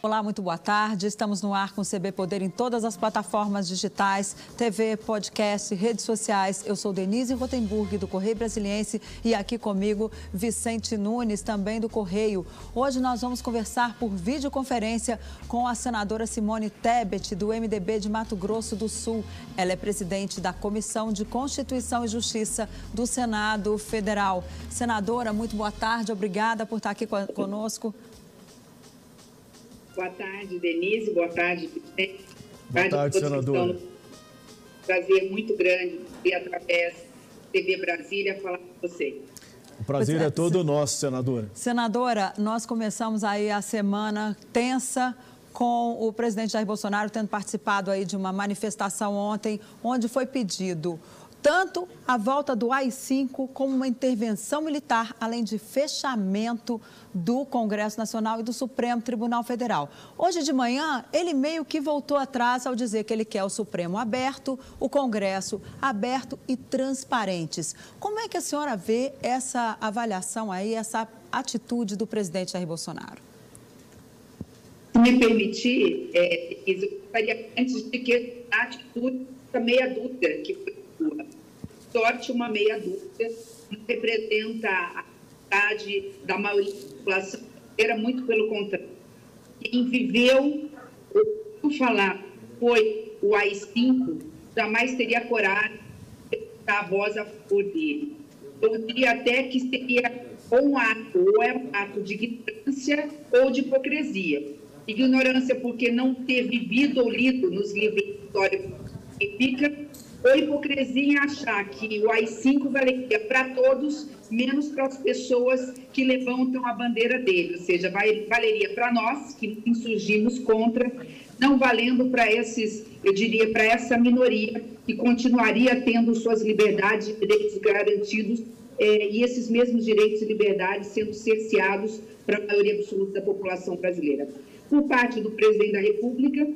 Olá, muito boa tarde. Estamos no ar com o CB Poder em todas as plataformas digitais, TV, podcast, redes sociais. Eu sou Denise Rotenburg, do Correio Brasiliense, e aqui comigo Vicente Nunes, também do Correio. Hoje nós vamos conversar por videoconferência com a senadora Simone Tebet, do MDB de Mato Grosso do Sul. Ela é presidente da Comissão de Constituição e Justiça do Senado Federal. Senadora, muito boa tarde. Obrigada por estar aqui conosco. Boa tarde, Denise. Boa tarde, Vicente. Boa tarde, senadora. Prazer muito grande e através da TV Brasília falar com você. O prazer é, é todo nosso, senadora. Senadora, nós começamos aí a semana tensa com o presidente Jair Bolsonaro tendo participado aí de uma manifestação ontem, onde foi pedido tanto a volta do AI-5 como uma intervenção militar, além de fechamento do Congresso Nacional e do Supremo Tribunal Federal. Hoje de manhã, ele meio que voltou atrás ao dizer que ele quer o Supremo aberto, o Congresso aberto e transparentes. Como é que a senhora vê essa avaliação aí, essa atitude do presidente Jair Bolsonaro? Se me permitir, é, eu gostaria antes de que a atitude meia dúvida que foi sorte uma meia dúzia, representa a vontade da maioria da população era muito pelo contrário. Quem viveu, o falar, foi o AI-5, jamais teria coragem de dar a voz a favor dele. Eu diria até que seria ou um ato, ou é um ato de ignorância ou de hipocrisia. Ignorância porque não ter vivido ou lido nos livros de história significa ou hipocrisia achar que o AI-5 valeria para todos, menos para as pessoas que levantam a bandeira dele, ou seja, valeria para nós, que insurgimos contra, não valendo para esses, eu diria, para essa minoria, que continuaria tendo suas liberdades e direitos garantidos, eh, e esses mesmos direitos e liberdades sendo cerceados para a maioria absoluta da população brasileira. Por parte do presidente da República,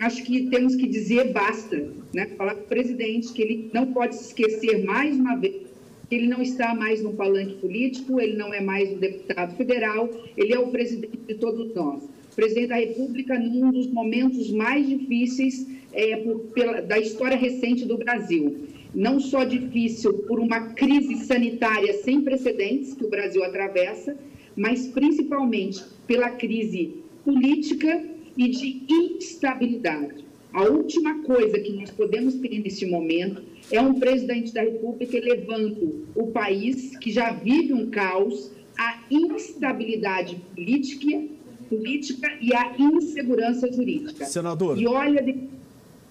acho que temos que dizer basta, né? Falar para o presidente que ele não pode se esquecer mais uma vez que ele não está mais no palanque político, ele não é mais um deputado federal, ele é o presidente de todos nós. O presidente da República, num dos momentos mais difíceis é, por, pela, da história recente do Brasil. Não só difícil por uma crise sanitária sem precedentes que o Brasil atravessa, mas principalmente pela crise política e de instabilidade. A última coisa que nós podemos ter nesse momento é um presidente da República elevando o país, que já vive um caos, à instabilidade política, política e à insegurança jurídica. Senador. E olha.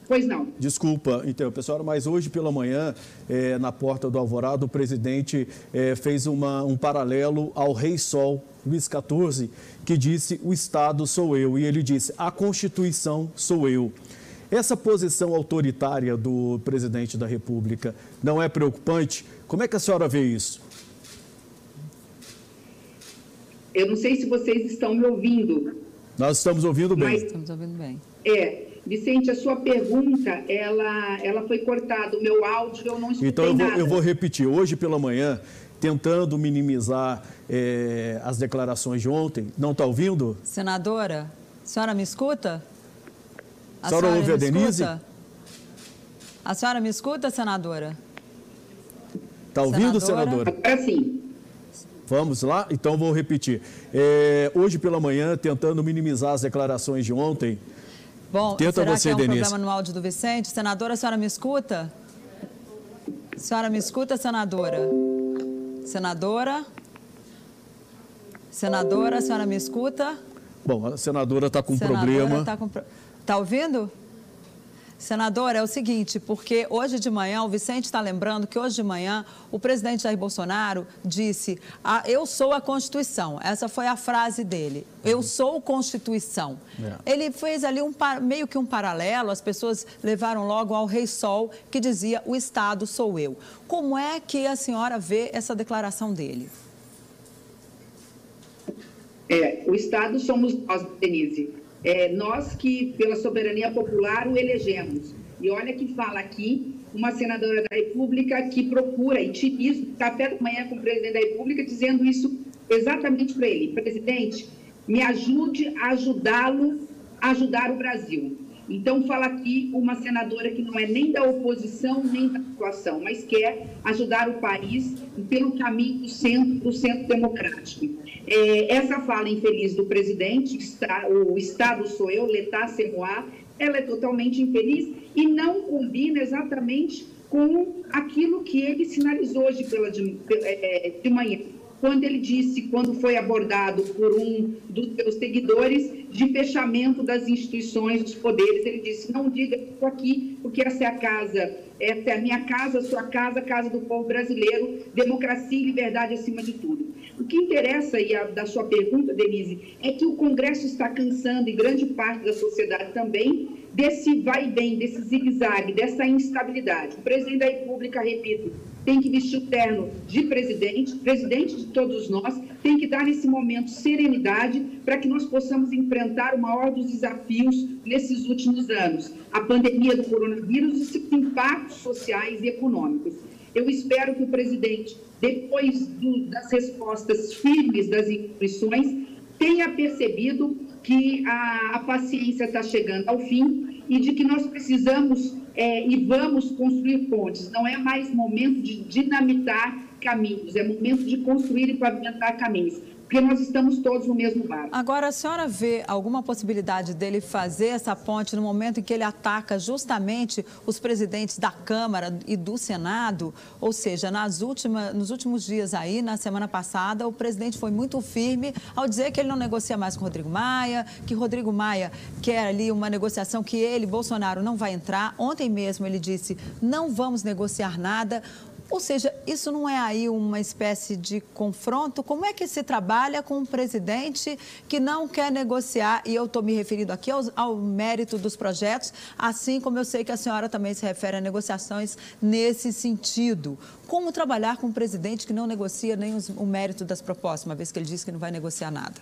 Pois não. Desculpa interromper, senhora, mas hoje pela manhã, é, na porta do Alvorado, o presidente é, fez uma, um paralelo ao Rei Sol, Luiz XIV, que disse: O Estado sou eu. E ele disse: A Constituição sou eu. Essa posição autoritária do presidente da República não é preocupante? Como é que a senhora vê isso? Eu não sei se vocês estão me ouvindo. Nós estamos ouvindo bem. Mas, estamos ouvindo bem. É, Vicente, a sua pergunta, ela, ela foi cortada. O meu áudio eu não escutei Então eu vou, nada. eu vou repetir. Hoje pela manhã, tentando minimizar é, as declarações de ontem, não está ouvindo? Senadora, a senhora me escuta? A, a senhora, senhora ouve a Denise? Escuta? A senhora me escuta, senadora? Está ouvindo, senadora? É sim. Vamos lá? Então vou repetir. É, hoje pela manhã, tentando minimizar as declarações de ontem, Bom, Tenta será você, que é um Denise. problema no áudio do Vicente? Senadora, a senhora me escuta? A senhora me escuta, senadora? Senadora? Senadora, a senhora me escuta? Bom, a senadora está com senadora problema. Está com... Tá ouvindo? Senador, é o seguinte, porque hoje de manhã, o Vicente está lembrando que hoje de manhã o presidente Jair Bolsonaro disse: ah, Eu sou a Constituição. Essa foi a frase dele. Eu sou Constituição. É. Ele fez ali um, meio que um paralelo, as pessoas levaram logo ao Rei Sol, que dizia: O Estado sou eu. Como é que a senhora vê essa declaração dele? É, o Estado somos nós, Denise é, nós que, pela soberania popular, o elegemos. E olha que fala aqui uma senadora da República que procura, e tive isso café da manhã com o presidente da República, dizendo isso exatamente para ele. Presidente, me ajude a ajudá-lo a ajudar o Brasil. Então, fala aqui uma senadora que não é nem da oposição, nem da situação, mas quer ajudar o país pelo caminho do centro, do centro democrático. É, essa fala infeliz do presidente, está, o Estado sou eu, c'est moi, ela é totalmente infeliz e não combina exatamente com aquilo que ele sinalizou hoje pela de, é, de manhã quando ele disse, quando foi abordado por um dos seus seguidores, de fechamento das instituições, dos poderes. Ele disse: não diga isso aqui, porque essa é a casa, essa é a minha casa, sua casa, casa do povo brasileiro, democracia e liberdade acima de tudo. O que interessa, a, da sua pergunta, Denise, é que o Congresso está cansando, e grande parte da sociedade também, desse vai e vem, desse zigue-zague, dessa instabilidade. O presidente da República, repito, tem que vestir o terno de presidente, presidente de todos nós, tem que dar nesse momento serenidade para que nós possamos enfrentar o maior dos desafios nesses últimos anos, a pandemia do coronavírus e seus impactos sociais e econômicos. Eu espero que o presidente, depois do, das respostas firmes das instituições, tenha percebido que a, a paciência está chegando ao fim e de que nós precisamos é, e vamos construir pontes. Não é mais momento de dinamitar caminhos, é momento de construir e pavimentar caminhos porque nós estamos todos no mesmo barco. Agora, a senhora vê alguma possibilidade dele fazer essa ponte no momento em que ele ataca justamente os presidentes da Câmara e do Senado? Ou seja, nas últimas, nos últimos dias aí, na semana passada, o presidente foi muito firme ao dizer que ele não negocia mais com Rodrigo Maia, que Rodrigo Maia quer ali uma negociação que ele, Bolsonaro, não vai entrar. Ontem mesmo ele disse, não vamos negociar nada. Ou seja, isso não é aí uma espécie de confronto? Como é que se trabalha com um presidente que não quer negociar? E eu estou me referindo aqui ao, ao, mérito dos projetos, assim como eu sei que a senhora também se refere a negociações nesse sentido. Como trabalhar com um presidente que não negocia nem os, o mérito das propostas, uma vez que ele disse que não vai negociar nada?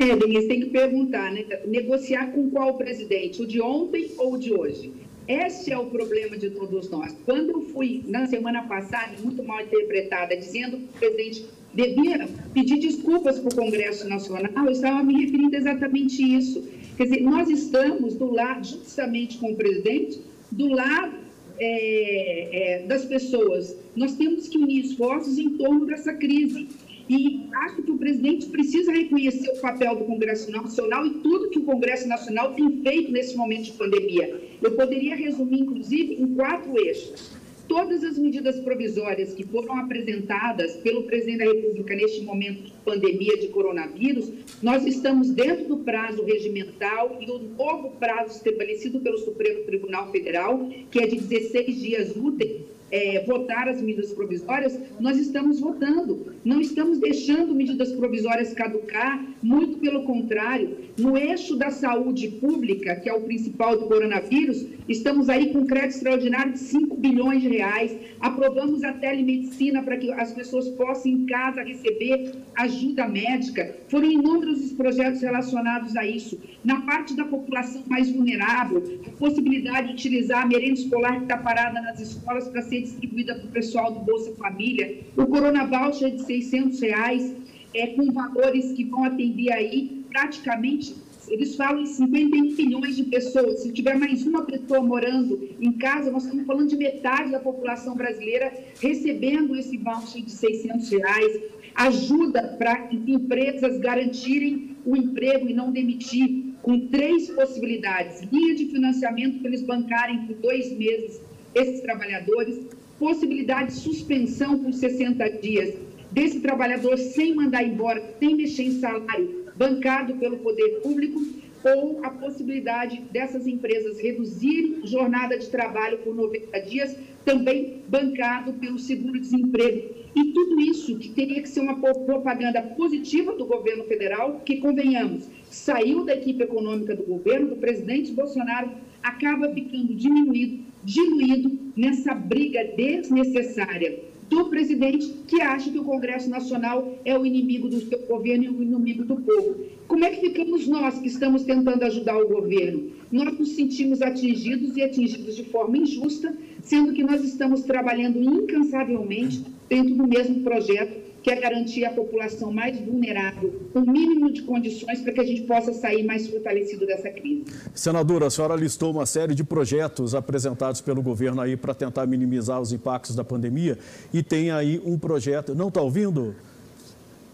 É, Denise, tem que perguntar, né? Negociar com qual presidente? O de ontem ou o de hoje? Esse é o problema de todos nós. Quando eu fui, na semana passada, muito mal interpretada, dizendo que o presidente devia pedir desculpas para o Congresso Nacional, eu estava me referindo exatamente isso. Quer dizer, nós estamos do lado, justamente com o presidente, do lado é, é, das pessoas. Nós temos que unir esforços em torno dessa crise. E acho que o presidente precisa reconhecer o papel do Congresso Nacional e tudo que o Congresso Nacional tem feito nesse momento de pandemia. Eu poderia resumir, inclusive, em quatro eixos. Todas as medidas provisórias que foram apresentadas pelo presidente da República neste momento de pandemia de coronavírus, nós estamos dentro do prazo regimental e o novo prazo estabelecido pelo Supremo Tribunal Federal, que é de 16 dias úteis, é, votar as medidas provisórias, nós estamos votando. Não estamos deixando medidas provisórias caducar, muito pelo contrário. No eixo da saúde pública, que é o principal do coronavírus, estamos aí com crédito extraordinário de 5 bilhões de reais. Aprovamos a telemedicina para que as pessoas possam em casa receber ajuda médica. Foram inúmeros os projetos relacionados a isso. Na parte da população mais vulnerável, a possibilidade de utilizar a merenda escolar que está parada nas escolas para ser distribuída para o pessoal do Bolsa Família, o Corona Voucher de 600 reais, é, com valores que vão atender aí praticamente, eles falam em 51 milhões de pessoas. Se tiver mais uma pessoa morando em casa, nós estamos falando de metade da população brasileira recebendo esse voucher de 600 reais. Ajuda para empresas garantirem o emprego e não demitir, com três possibilidades. Linha de financiamento para eles bancarem por dois meses esses trabalhadores, possibilidade de suspensão por 60 dias desse trabalhador sem mandar embora, sem mexer em salário, bancado pelo poder público, ou a possibilidade dessas empresas reduzirem jornada de trabalho por 90 dias, também bancado pelo seguro-desemprego. E tudo isso que teria que ser uma propaganda positiva do governo federal, que, convenhamos, saiu da equipe econômica do governo, do presidente Bolsonaro, acaba ficando diminuído diluído nessa briga desnecessária do presidente que acha que o Congresso Nacional é o inimigo do seu governo e o inimigo do povo. Como é que ficamos nós que estamos tentando ajudar o governo? Nós nos sentimos atingidos e atingidos de forma injusta, sendo que nós estamos trabalhando incansavelmente dentro do mesmo projeto que é garantir à população mais vulnerável o um mínimo de condições para que a gente possa sair mais fortalecido dessa crise. Senadora, a senhora listou uma série de projetos apresentados pelo governo aí para tentar minimizar os impactos da pandemia e tem aí um projeto. Não está ouvindo?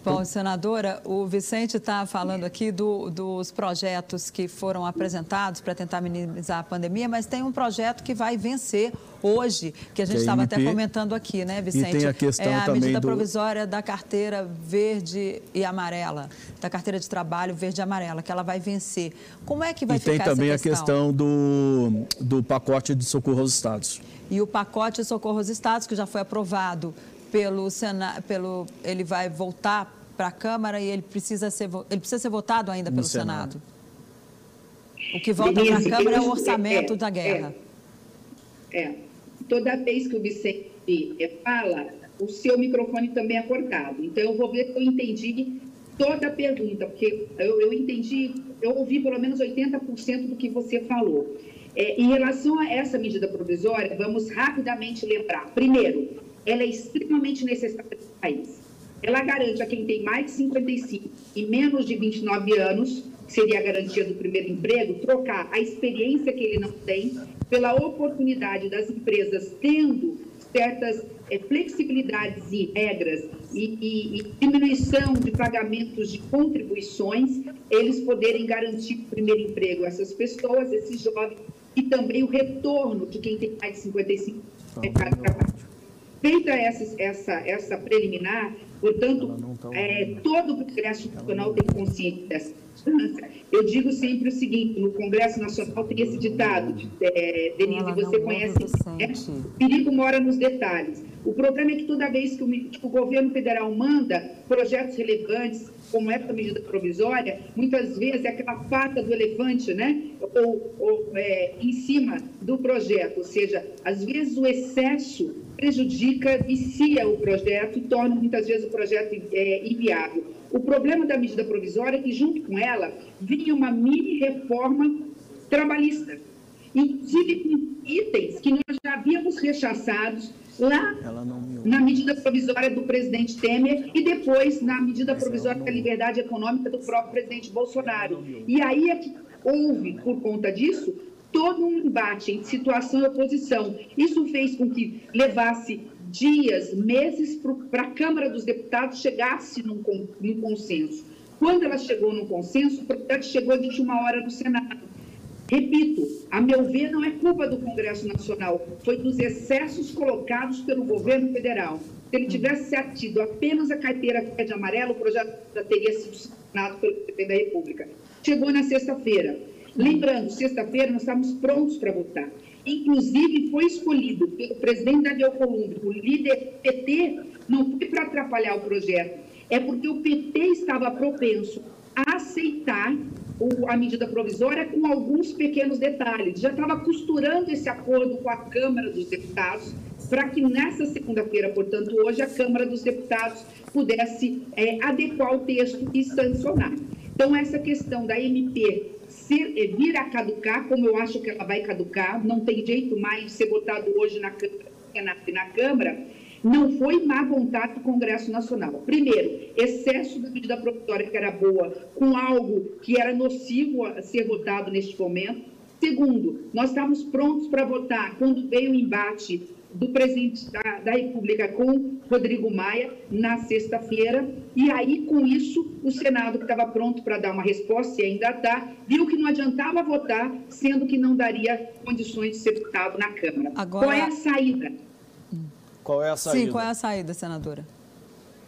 Bom, senadora, o Vicente está falando aqui do, dos projetos que foram apresentados para tentar minimizar a pandemia, mas tem um projeto que vai vencer hoje, que a gente estava até comentando aqui, né, Vicente? E tem a questão é a medida do... provisória da carteira verde e amarela, da carteira de trabalho verde e amarela, que ela vai vencer. Como é que vai e ficar essa questão? E tem também a questão do, do pacote de socorro aos estados. E o pacote de socorro aos estados, que já foi aprovado pelo Senado, pelo, ele vai voltar para a Câmara e ele precisa ser, ele precisa ser votado ainda pelo Senado. Senado. O que volta para a Câmara é o orçamento é, da guerra. É, é, Toda vez que o Vicente fala, o seu microfone também é cortado. Então, eu vou ver se eu entendi toda a pergunta, porque eu, eu entendi, eu ouvi pelo menos 80% do que você falou. É, em relação a essa medida provisória, vamos rapidamente lembrar. Primeiro, ela é extremamente necessária para o país. Ela garante a quem tem mais de 55 e menos de 29 anos, seria a garantia do primeiro emprego, trocar a experiência que ele não tem pela oportunidade das empresas tendo certas é, flexibilidades e regras e, e, e, diminuição de pagamentos de contribuições, eles poderem garantir o primeiro emprego a essas pessoas, esses jovens, e também o retorno de quem tem mais de 55 anos no mercado de trabalho. Feita essa, essa, essa preliminar, portanto, tá é, todo o Congresso Nacional tem consciência dessa distância. Eu digo sempre o seguinte: no Congresso Nacional tem esse ditado, é, Denise, você conhece, né? perigo mora nos detalhes. O problema é que toda vez que o, que o governo federal manda projetos relevantes, como essa medida provisória, muitas vezes é aquela pata do elefante, né? Ou, ou é, em cima do projeto, ou seja, às vezes o excesso prejudica, vicia o projeto e torna muitas vezes o projeto é, inviável. O problema da medida provisória é que, junto com ela, vinha uma mini reforma trabalhista, inclusive itens que nós já havíamos rechaçados lá na medida provisória do presidente Temer e depois na medida provisória da liberdade econômica do próprio presidente Bolsonaro. E aí é que houve, por conta disso, todo um embate em situação e oposição. Isso fez com que levasse dias, meses para a Câmara dos Deputados chegasse num, num consenso. Quando ela chegou no consenso, o projeto chegou de última hora no Senado. Repito, a meu ver, não é culpa do Congresso Nacional, foi dos excessos colocados pelo governo federal. Se ele tivesse atido apenas a carteira verde amarela, o projeto já teria sido sancionado pelo presidente da República. Chegou na sexta-feira. Lembrando, sexta-feira nós estamos prontos para votar. Inclusive, foi escolhido pelo presidente Daniel Columbi, o líder PT, não foi para atrapalhar o projeto, é porque o PT estava propenso aceitar a medida provisória com alguns pequenos detalhes. Já estava costurando esse acordo com a Câmara dos Deputados para que nessa segunda-feira, portanto, hoje, a Câmara dos Deputados pudesse é, adequar o texto e sancionar. Então, essa questão da MP ser, é, vir a caducar, como eu acho que ela vai caducar, não tem jeito mais de ser votado hoje na na, na Câmara não foi má vontade do Congresso Nacional. Primeiro, excesso da medida provisória que era boa com algo que era nocivo a ser votado neste momento. Segundo, nós estávamos prontos para votar quando veio o embate do presidente da, da República com Rodrigo Maia na sexta-feira. E aí, com isso, o Senado, que estava pronto para dar uma resposta, e ainda está, viu que não adiantava votar, sendo que não daria condições de ser votado na Câmara. Agora... Qual é a saída? Qual é a saída? Sim, qual é a saída, senadora?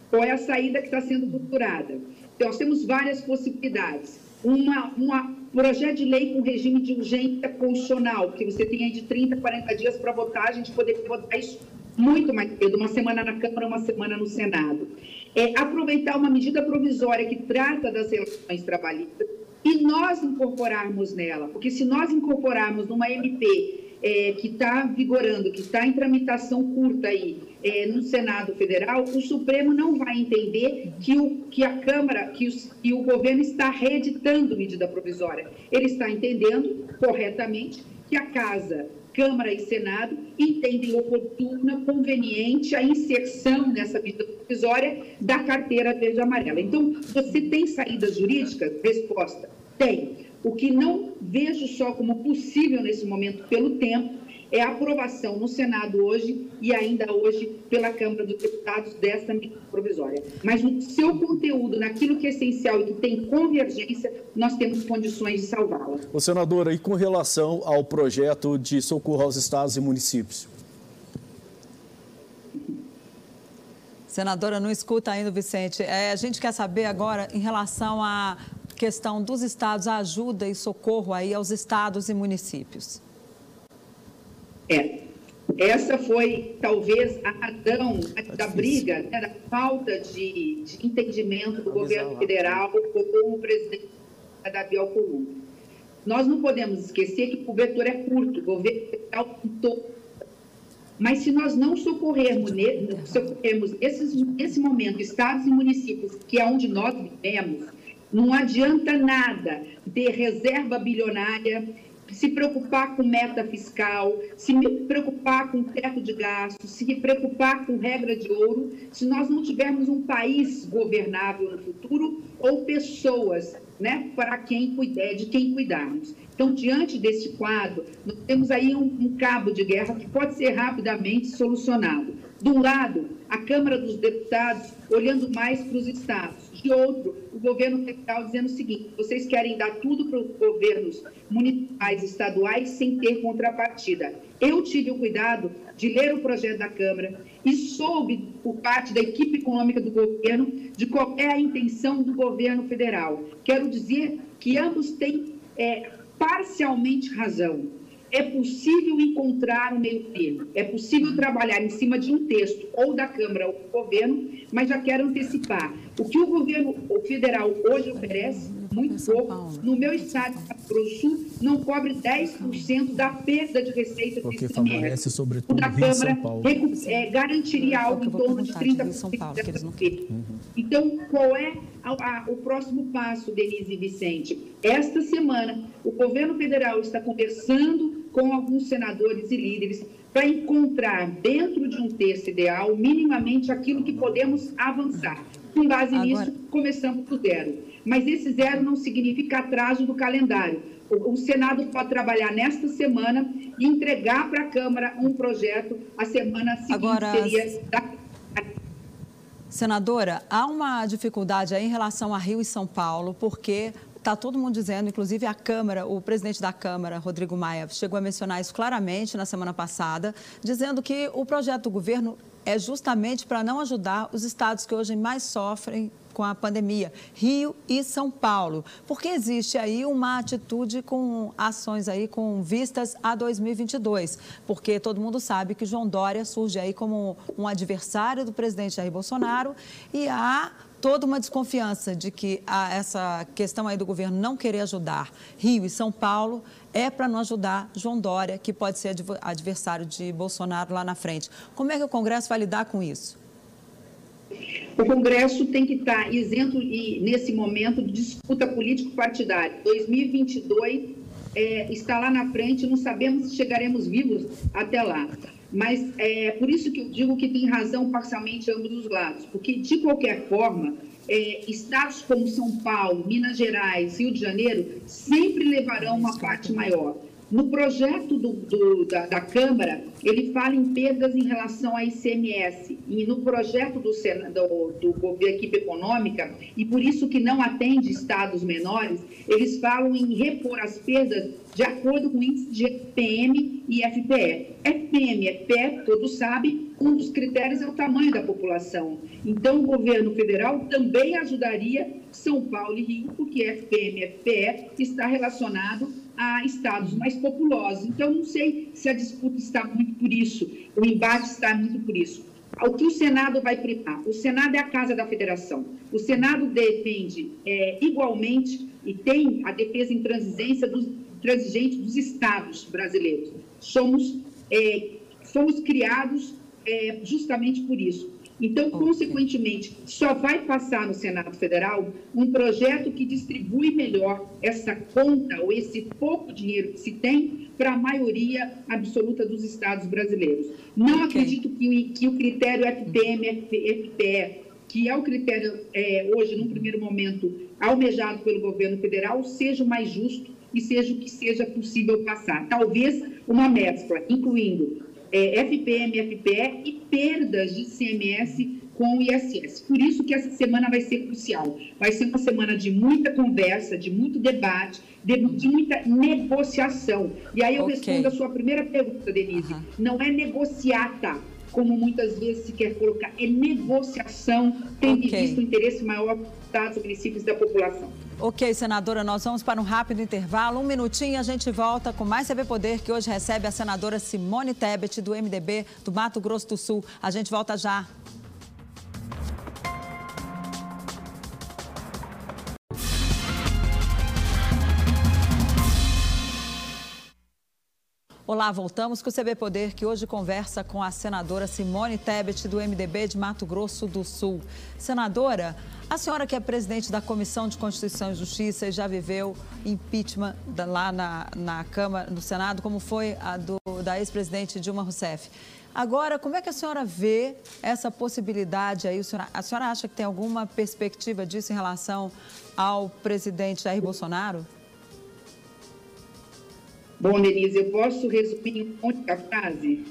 Qual é a saída que está sendo procurada? Então, nós temos várias possibilidades. Uma, uma projeto de lei com regime de urgência constitucional, que você tem aí de 30, 40 dias para votar, a gente poder votar isso muito mais cedo, uma semana na Câmara, uma semana no Senado. É, aproveitar uma medida provisória que trata das relações trabalhistas e nós incorporarmos nela, porque se nós incorporarmos numa MP é, que está vigorando, que está em tramitação curta aí é, no Senado Federal, o Supremo não vai entender que, o, que a Câmara, que, os, que o governo está reeditando medida provisória. Ele está entendendo corretamente que a Casa Câmara e Senado entendem oportuna, conveniente a inserção nessa medida provisória da carteira verde amarela. Então, você tem saídas jurídicas? Resposta: tem. O que não vejo só como possível nesse momento pelo tempo é a aprovação no Senado hoje e ainda hoje pela Câmara dos Deputados dessa medida provisória. Mas no seu conteúdo, naquilo que é essencial e que tem convergência, nós temos condições de salvá-la. O senadora, e com relação ao projeto de socorro aos estados e municípios? Senadora, não escuta ainda, Vicente. É, a gente quer saber agora em relação à questão dos estados, a ajuda e socorro aí aos estados e municípios. É. Essa foi, talvez, a razão da briga, né, da falta de, de entendimento do governo federal com o presidente Davi Alcolumbre. Nós não podemos esquecer que o cobertor é curto, o governo federal tentou. Mas se nós não socorrermos, socorrermos esses, nesse momento estados e municípios, que é onde nós vivemos, não adianta nada ter reserva bilionária se preocupar com meta fiscal, se preocupar com teto de gastos, se preocupar com regra de ouro, se nós não tivermos um país governável no futuro ou pessoas né, para quem cuidar, de quem cuidarmos. Então, diante desse quadro, nós temos aí um, um cabo de guerra que pode ser rapidamente solucionado. De um lado, a Câmara dos Deputados olhando mais para os estados de outro, governo federal dizendo o seguinte: vocês querem dar tudo para os governos municipais estaduais sem ter contrapartida. Eu tive o cuidado de ler o projeto da Câmara e soube, por parte da equipe econômica do governo, de qual é a intenção do governo federal. Quero dizer que ambos têm é, parcialmente razão é possível encontrar um meio termo, é possível trabalhar em cima de um texto, ou da Câmara ou do governo, mas já quero antecipar. O que o governo federal hoje oferece, muito pouco, no meu estado, do Sul, não cobre 10% da perda de receita Porque favorece, sobretudo, o da Câmara é, garantiria algo em torno de 30% dessa perda. Uhum. Então, qual é a, a, o próximo passo, Denise e Vicente? Esta semana, o governo federal está conversando com alguns senadores e líderes para encontrar dentro de um texto ideal minimamente aquilo que podemos avançar. Com base Agora... nisso, começamos do zero. Mas esse zero não significa atraso do calendário. O, o Senado pode trabalhar nesta semana e entregar para a Câmara um projeto a semana seguinte Agora... seria da Senadora, há uma dificuldade aí em relação a Rio e São Paulo, porque Está todo mundo dizendo, inclusive a Câmara, o presidente da Câmara, Rodrigo Maia, chegou a mencionar isso claramente na semana passada, dizendo que o projeto do governo é justamente para não ajudar os estados que hoje mais sofrem com a pandemia, Rio e São Paulo, porque existe aí uma atitude com ações aí com vistas a 2022, porque todo mundo sabe que João Dória surge aí como um adversário do presidente Jair Bolsonaro e há toda uma desconfiança de que essa questão aí do governo não querer ajudar Rio e São Paulo é para não ajudar João Dória, que pode ser adversário de Bolsonaro lá na frente. Como é que o Congresso vai lidar com isso? O Congresso tem que estar isento e, nesse momento de disputa político-partidária. 2022 é, está lá na frente, não sabemos se chegaremos vivos até lá. Mas é por isso que eu digo que tem razão parcialmente ambos os lados, porque, de qualquer forma, é, estados como São Paulo, Minas Gerais, Rio de Janeiro sempre levarão uma parte maior. No projeto do, do, da, da, Câmara, ele fala em perdas em relação à ICMS. E no projeto do, do, do, da equipe econômica, e por isso que não atende estados menores, eles falam em repor as perdas de acordo com o índice de FPM e FPE. FPM é pé, todos sabem, um dos critérios é o tamanho da população. Então, o governo federal também ajudaria São Paulo e Rio, porque FPM e FPE está relacionado a estados mais populosos. Então, não sei se a disputa está muito por isso, o embate está muito por isso. O que o Senado vai primar? O Senado é a casa da federação. O Senado defende é, igualmente e tem a defesa intransigência dos, intransigente dos estados brasileiros. Somos, é, somos criados é, justamente por isso. Então, consequentemente, só vai passar no Senado Federal um projeto que distribui melhor essa conta ou esse pouco dinheiro que se tem para a maioria absoluta dos estados brasileiros. Não okay. acredito que, que, o critério FPM, FPE, que é o critério é, hoje, num primeiro momento, almejado pelo governo federal, seja o mais justo e seja o que seja possível passar. Talvez uma mescla, incluindo é, FPM, FPE e perdas de CMS com o ISS. Por isso que essa semana vai ser crucial. Vai ser uma semana de muita conversa, de muito debate, de, de muita negociação. E aí eu okay. respondo a sua primeira pergunta, Denise. Uhum. Não é negociata, como muitas vezes se quer colocar, é negociação, tendo okay. visto o interesse maior dos estados e municípios da população. Ok, senadora, nós vamos para um rápido intervalo. Um minutinho a gente volta com mais TV Poder, que hoje recebe a senadora Simone Tebet, do MDB do Mato Grosso do Sul. A gente volta já. Olá, voltamos com o CB Poder, que hoje conversa com a senadora Simone Tebet, do MDB de Mato Grosso do Sul. Senadora, a senhora que é presidente da Comissão de Constituição e Justiça e já viveu impeachment lá na, na Câmara, no Senado, como foi a do, da ex-presidente Dilma Rousseff. Agora, como é que a senhora vê essa possibilidade aí? A senhora, a senhora acha que tem alguma perspectiva disso em relação ao presidente Jair Bolsonaro? Bom, Denise, eu posso resumir em uma única frase?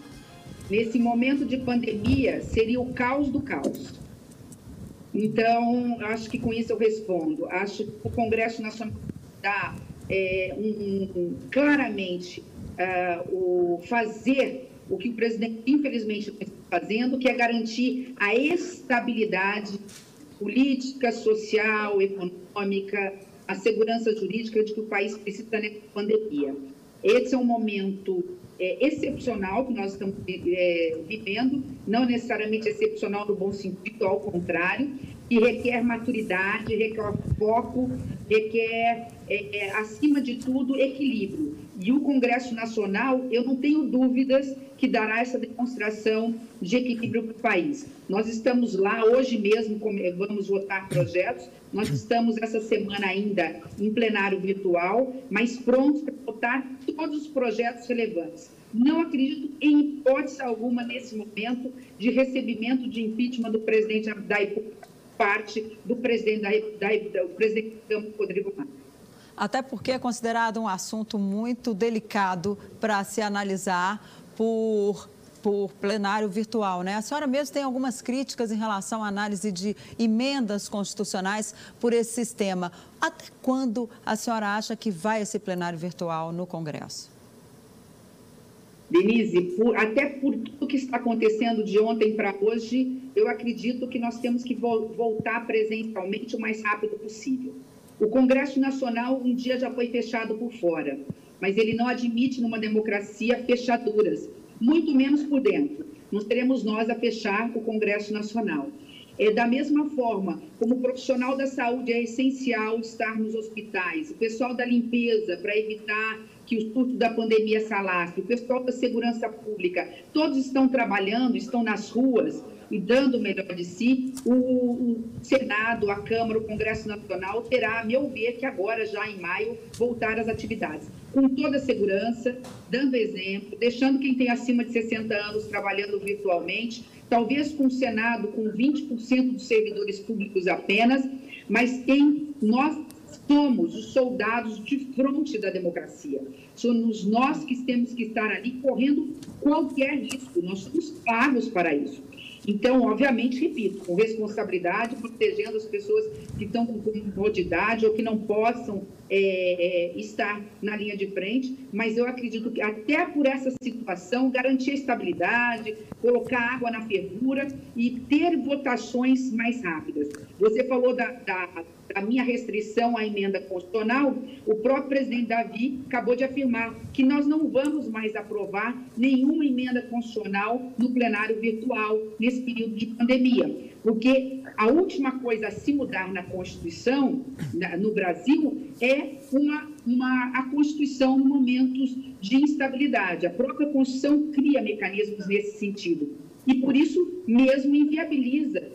Nesse momento de pandemia, seria o caos do caos. Então, acho que com isso eu respondo. Acho que o Congresso Nacional dá é, um, um, claramente uh, o fazer o que o presidente, infelizmente, está fazendo, que é garantir a estabilidade política, social, econômica, a segurança jurídica de que o país precisa nessa pandemia. Esse é um momento é, excepcional que nós estamos é, vivendo, não necessariamente excepcional no bom sentido, ao contrário, que requer maturidade, requer foco, requer, é, é, acima de tudo, equilíbrio. E o Congresso Nacional, eu não tenho dúvidas que dará essa demonstração de equilíbrio para o país. Nós estamos lá hoje mesmo, vamos votar projetos, nós estamos essa semana ainda em plenário virtual, mas prontos para votar todos os projetos relevantes. Não acredito em hipótese alguma nesse momento de recebimento de impeachment do presidente da parte do presidente da, da, do presidente Rodrigo Maia. Até porque é considerado um assunto muito delicado para se analisar por por plenário virtual, né? A senhora mesmo tem algumas críticas em relação à análise de emendas constitucionais por esse sistema. Até quando a senhora acha que vai esse plenário virtual no Congresso? Denise, por, até por tudo que está acontecendo de ontem para hoje, eu acredito que nós temos que vo voltar presencialmente o mais rápido possível. O Congresso Nacional um dia já foi fechado por fora, mas ele não admite numa democracia fechaduras muito menos por dentro. Não seremos nós a fechar o Congresso Nacional. É, da mesma forma, como profissional da saúde é essencial estar nos hospitais, o pessoal da limpeza para evitar que o surto da pandemia se alastre, o pessoal da segurança pública, todos estão trabalhando, estão nas ruas e dando o melhor de si. O Senado, a Câmara, o Congresso Nacional terá, a meu ver, que agora, já em maio, voltar às atividades com toda a segurança, dando exemplo, deixando quem tem acima de 60 anos trabalhando virtualmente, talvez com o Senado com 20% dos servidores públicos apenas, mas quem nós somos os soldados de fronte da democracia. Somos nós que temos que estar ali correndo qualquer risco, nós somos pagos para isso. Então, obviamente, repito, com responsabilidade, protegendo as pessoas que estão com comodidade ou que não possam é, é, estar na linha de frente, mas eu acredito que até por essa situação, garantir a estabilidade, colocar água na fervura e ter votações mais rápidas. Você falou da, da, da minha restrição à emenda constitucional, o próprio presidente Davi acabou de afirmar que nós não vamos mais aprovar nenhuma emenda constitucional no plenário virtual nesse período de pandemia porque a última coisa a se mudar na Constituição, no Brasil, é uma, uma, a Constituição em momentos de instabilidade. A própria Constituição cria mecanismos nesse sentido. e, por isso mesmo, inviabiliza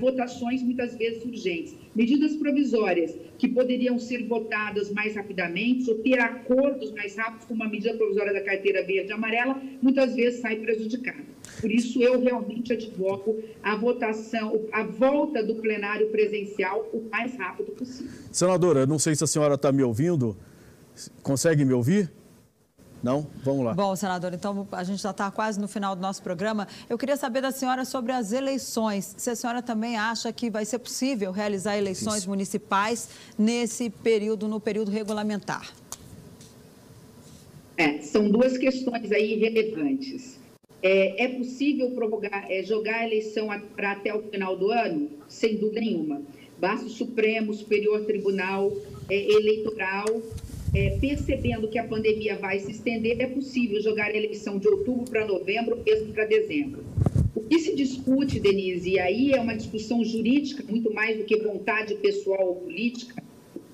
votações muitas vezes urgentes. Medidas provisórias que poderiam ser votadas mais rapidamente ou ter acordos mais rápidos, como a medida provisória da carteira verde e amarela, muitas vezes sai prejudicada. Por isso, eu realmente advoco a votação, a volta do plenário presencial o mais rápido possível. Senadora, não sei se a senhora está me ouvindo. Consegue me ouvir? Não? Vamos lá. Bom, senador, então a gente já está quase no final do nosso programa. Eu queria saber da senhora sobre as eleições. Se a senhora também acha que vai ser possível realizar eleições Isso. municipais nesse período, no período regulamentar. É, são duas questões aí relevantes. É, é possível prorrogar, é, jogar a eleição para até o final do ano? Sem dúvida nenhuma. Basta o Supremo, Superior Tribunal é, Eleitoral é, percebendo que a pandemia vai se estender, é possível jogar a eleição de outubro para novembro, mesmo para dezembro. O que se discute, Denise, e aí é uma discussão jurídica muito mais do que vontade pessoal ou política,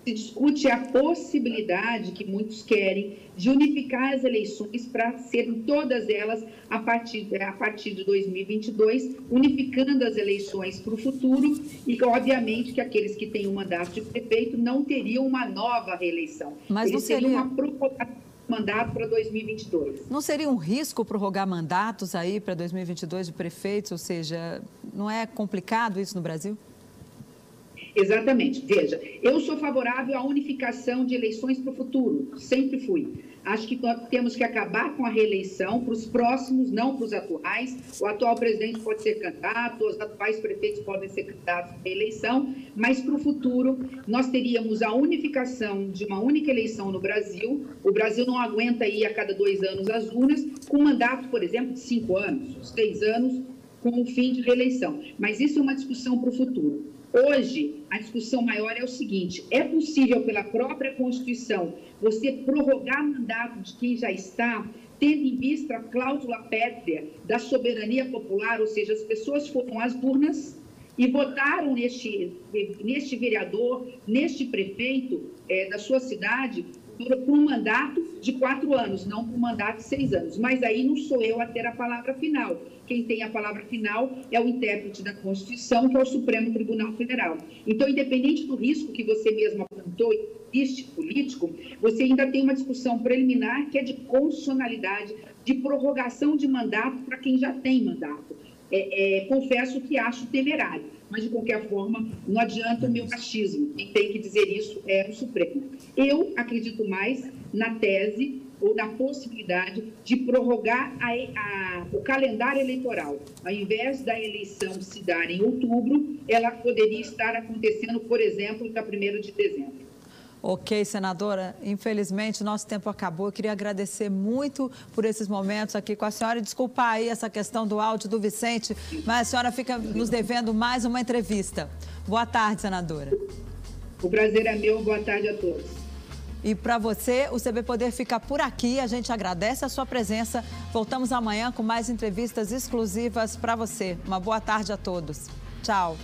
se discute a possibilidade que muitos querem de unificar as eleições para serem todas elas a partir, a partir de 2022, unificando as eleições para o futuro e, obviamente, que aqueles que têm o um mandato de prefeito não teriam uma nova reeleição. Mas Eles não seria uma prorrogação mandato para 2022. Não seria um risco prorrogar mandatos aí para 2022 de prefeitos? Ou seja, não é complicado isso no Brasil? Exatamente. Veja, eu sou favorável à unificação de eleições para o futuro, sempre fui. Acho que temos que acabar com a reeleição para os próximos, não para os atuais. O atual presidente pode ser candidato, os atuais prefeitos podem ser candidatos à reeleição, mas para o futuro nós teríamos a unificação de uma única eleição no Brasil. O Brasil não aguenta ir a cada dois anos às urnas, com mandato, por exemplo, de cinco anos, seis anos, com o fim de reeleição. Mas isso é uma discussão para o futuro. Hoje, a discussão maior é o seguinte: é possível, pela própria Constituição, você prorrogar mandato de quem já está, tendo em vista a cláusula pétrea da soberania popular, ou seja, as pessoas foram às urnas e votaram neste, neste vereador, neste prefeito é, da sua cidade, por, por um mandato de quatro anos, não por um mandato de seis anos. Mas aí não sou eu a ter a palavra final. Quem tem a palavra final é o intérprete da Constituição, que é o Supremo Tribunal Federal. Então, independente do risco que você mesmo apontou, existe político, você ainda tem uma discussão preliminar que é de constitucionalidade, de prorrogação de mandato para quem já tem mandato. É, é, confesso que acho temerário, mas de qualquer forma, não adianta o meu machismo. Quem tem que dizer isso é o Supremo. Eu acredito mais na tese ou na possibilidade de prorrogar a, a, o calendário eleitoral. Ao invés da eleição se dar em outubro, ela poderia estar acontecendo, por exemplo, dia 1 de dezembro. Ok, senadora. Infelizmente, nosso tempo acabou. Eu queria agradecer muito por esses momentos aqui com a senhora e desculpar aí essa questão do áudio do Vicente, mas a senhora fica nos devendo mais uma entrevista. Boa tarde, senadora. O prazer é meu. Boa tarde a todos. E para você, o CB Poder fica por aqui. A gente agradece a sua presença. Voltamos amanhã com mais entrevistas exclusivas para você. Uma boa tarde a todos. Tchau.